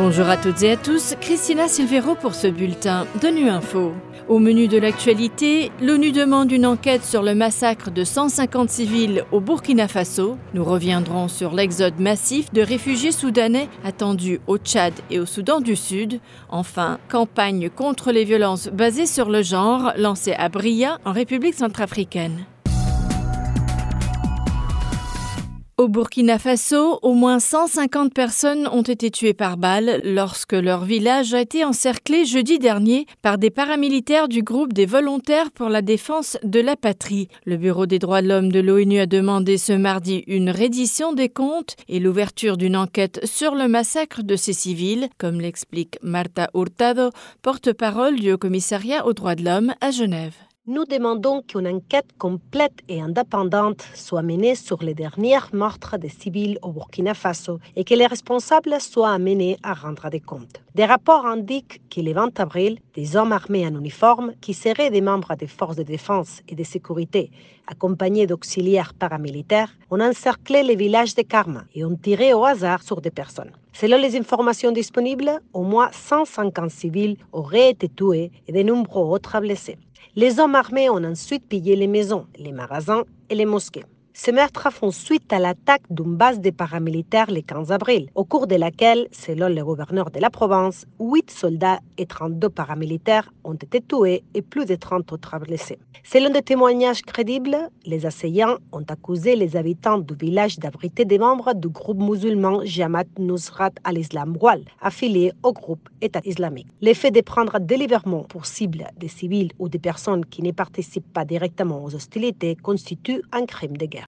Bonjour à toutes et à tous, Christina Silvero pour ce bulletin de Nu Info. Au menu de l'actualité, l'ONU demande une enquête sur le massacre de 150 civils au Burkina Faso. Nous reviendrons sur l'exode massif de réfugiés soudanais attendus au Tchad et au Soudan du Sud. Enfin, campagne contre les violences basées sur le genre lancée à Bria en République centrafricaine. Au Burkina Faso, au moins 150 personnes ont été tuées par balles lorsque leur village a été encerclé jeudi dernier par des paramilitaires du groupe des volontaires pour la défense de la patrie. Le Bureau des droits de l'homme de l'ONU a demandé ce mardi une reddition des comptes et l'ouverture d'une enquête sur le massacre de ces civils, comme l'explique Marta Hurtado, porte-parole du Haut Commissariat aux droits de l'homme à Genève. Nous demandons qu'une enquête complète et indépendante soit menée sur les derniers meurtres des civils au Burkina Faso et que les responsables soient amenés à rendre des comptes. Des rapports indiquent que le 20 avril, des hommes armés en uniforme, qui seraient des membres des forces de défense et de sécurité, accompagnés d'auxiliaires paramilitaires, ont encerclé le village de Karma et ont tiré au hasard sur des personnes. Selon les informations disponibles, au moins 150 civils auraient été tués et de nombreux autres blessés. Les hommes armés ont ensuite pillé les maisons, les magasins et les mosquées. Ces meurtres font suite à l'attaque d'une base des paramilitaires le 15 avril, au cours de laquelle, selon le gouverneur de la province, 8 soldats et 32 paramilitaires ont été tués et plus de 30 autres blessés. Selon des témoignages crédibles, les assaillants ont accusé les habitants du village d'abriter des membres du groupe musulman Jamaat Nusrat al-Islam Wal, affilié au groupe État islamique. L'effet de prendre délibérément pour cible des civils ou des personnes qui ne participent pas directement aux hostilités constitue un crime de guerre.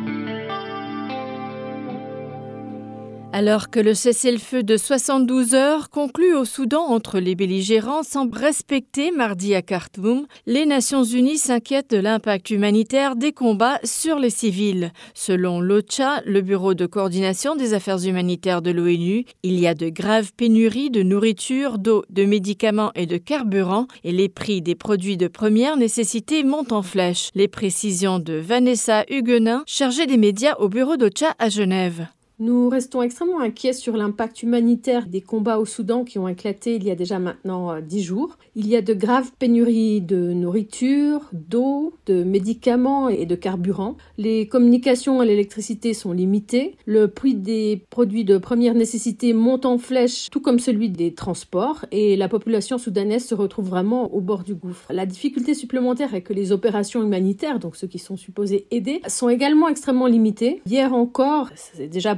Alors que le cessez-le-feu de 72 heures conclut au Soudan entre les belligérants semble respecter mardi à Khartoum, les Nations Unies s'inquiètent de l'impact humanitaire des combats sur les civils. Selon l'OCHA, le Bureau de coordination des affaires humanitaires de l'ONU, il y a de graves pénuries de nourriture, d'eau, de médicaments et de carburant et les prix des produits de première nécessité montent en flèche. Les précisions de Vanessa Huguenin, chargée des médias au bureau d'OCHA à Genève. Nous restons extrêmement inquiets sur l'impact humanitaire des combats au Soudan qui ont éclaté il y a déjà maintenant euh, dix jours. Il y a de graves pénuries de nourriture, d'eau, de médicaments et de carburant. Les communications et l'électricité sont limitées. Le prix des produits de première nécessité monte en flèche, tout comme celui des transports, et la population soudanaise se retrouve vraiment au bord du gouffre. La difficulté supplémentaire est que les opérations humanitaires, donc ceux qui sont supposés aider, sont également extrêmement limitées. Hier encore, c'est déjà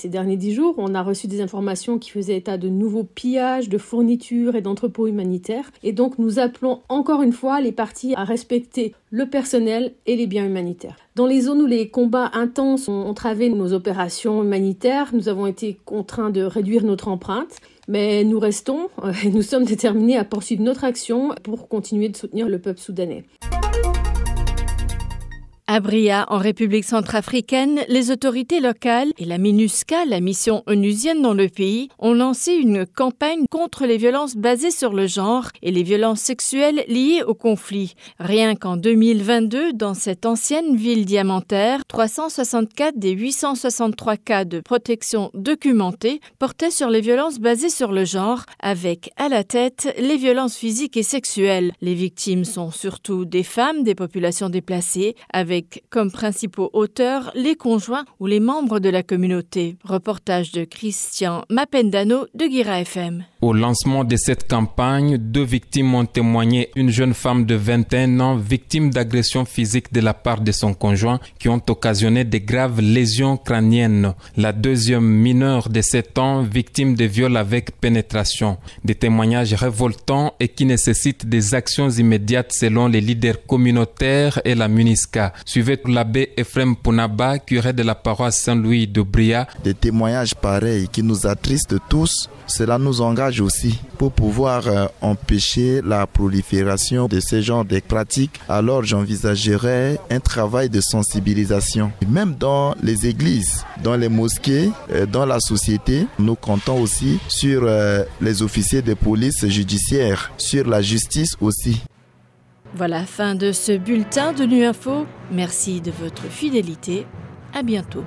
ces derniers dix jours, on a reçu des informations qui faisaient état de nouveaux pillages, de fournitures et d'entrepôts humanitaires. Et donc nous appelons encore une fois les parties à respecter le personnel et les biens humanitaires. Dans les zones où les combats intenses ont entravé nos opérations humanitaires, nous avons été contraints de réduire notre empreinte. Mais nous restons euh, et nous sommes déterminés à poursuivre notre action pour continuer de soutenir le peuple soudanais. À Bria, en République centrafricaine, les autorités locales et la MINUSCA, la mission onusienne dans le pays, ont lancé une campagne contre les violences basées sur le genre et les violences sexuelles liées au conflit. Rien qu'en 2022, dans cette ancienne ville diamantaire, 364 des 863 cas de protection documentés portaient sur les violences basées sur le genre, avec à la tête les violences physiques et sexuelles. Les victimes sont surtout des femmes des populations déplacées, avec comme principaux auteurs les conjoints ou les membres de la communauté. Reportage de Christian Mapendano de Guira FM. Au lancement de cette campagne, deux victimes ont témoigné. Une jeune femme de 21 ans, victime d'agression physique de la part de son conjoint, qui ont occasionné de graves lésions crâniennes. La deuxième mineure de 7 ans, victime de viols avec pénétration. Des témoignages révoltants et qui nécessitent des actions immédiates selon les leaders communautaires et la MUNISCA. Suivez l'abbé Ephraim Punaba, curé de la paroisse Saint-Louis de Bria. Des témoignages pareils qui nous attristent tous, cela nous engage aussi pour pouvoir euh, empêcher la prolifération de ce genre de pratiques. Alors j'envisagerais un travail de sensibilisation. Même dans les églises, dans les mosquées, euh, dans la société, nous comptons aussi sur euh, les officiers de police judiciaire, sur la justice aussi. Voilà, fin de ce bulletin de Nu Info. Merci de votre fidélité. À bientôt.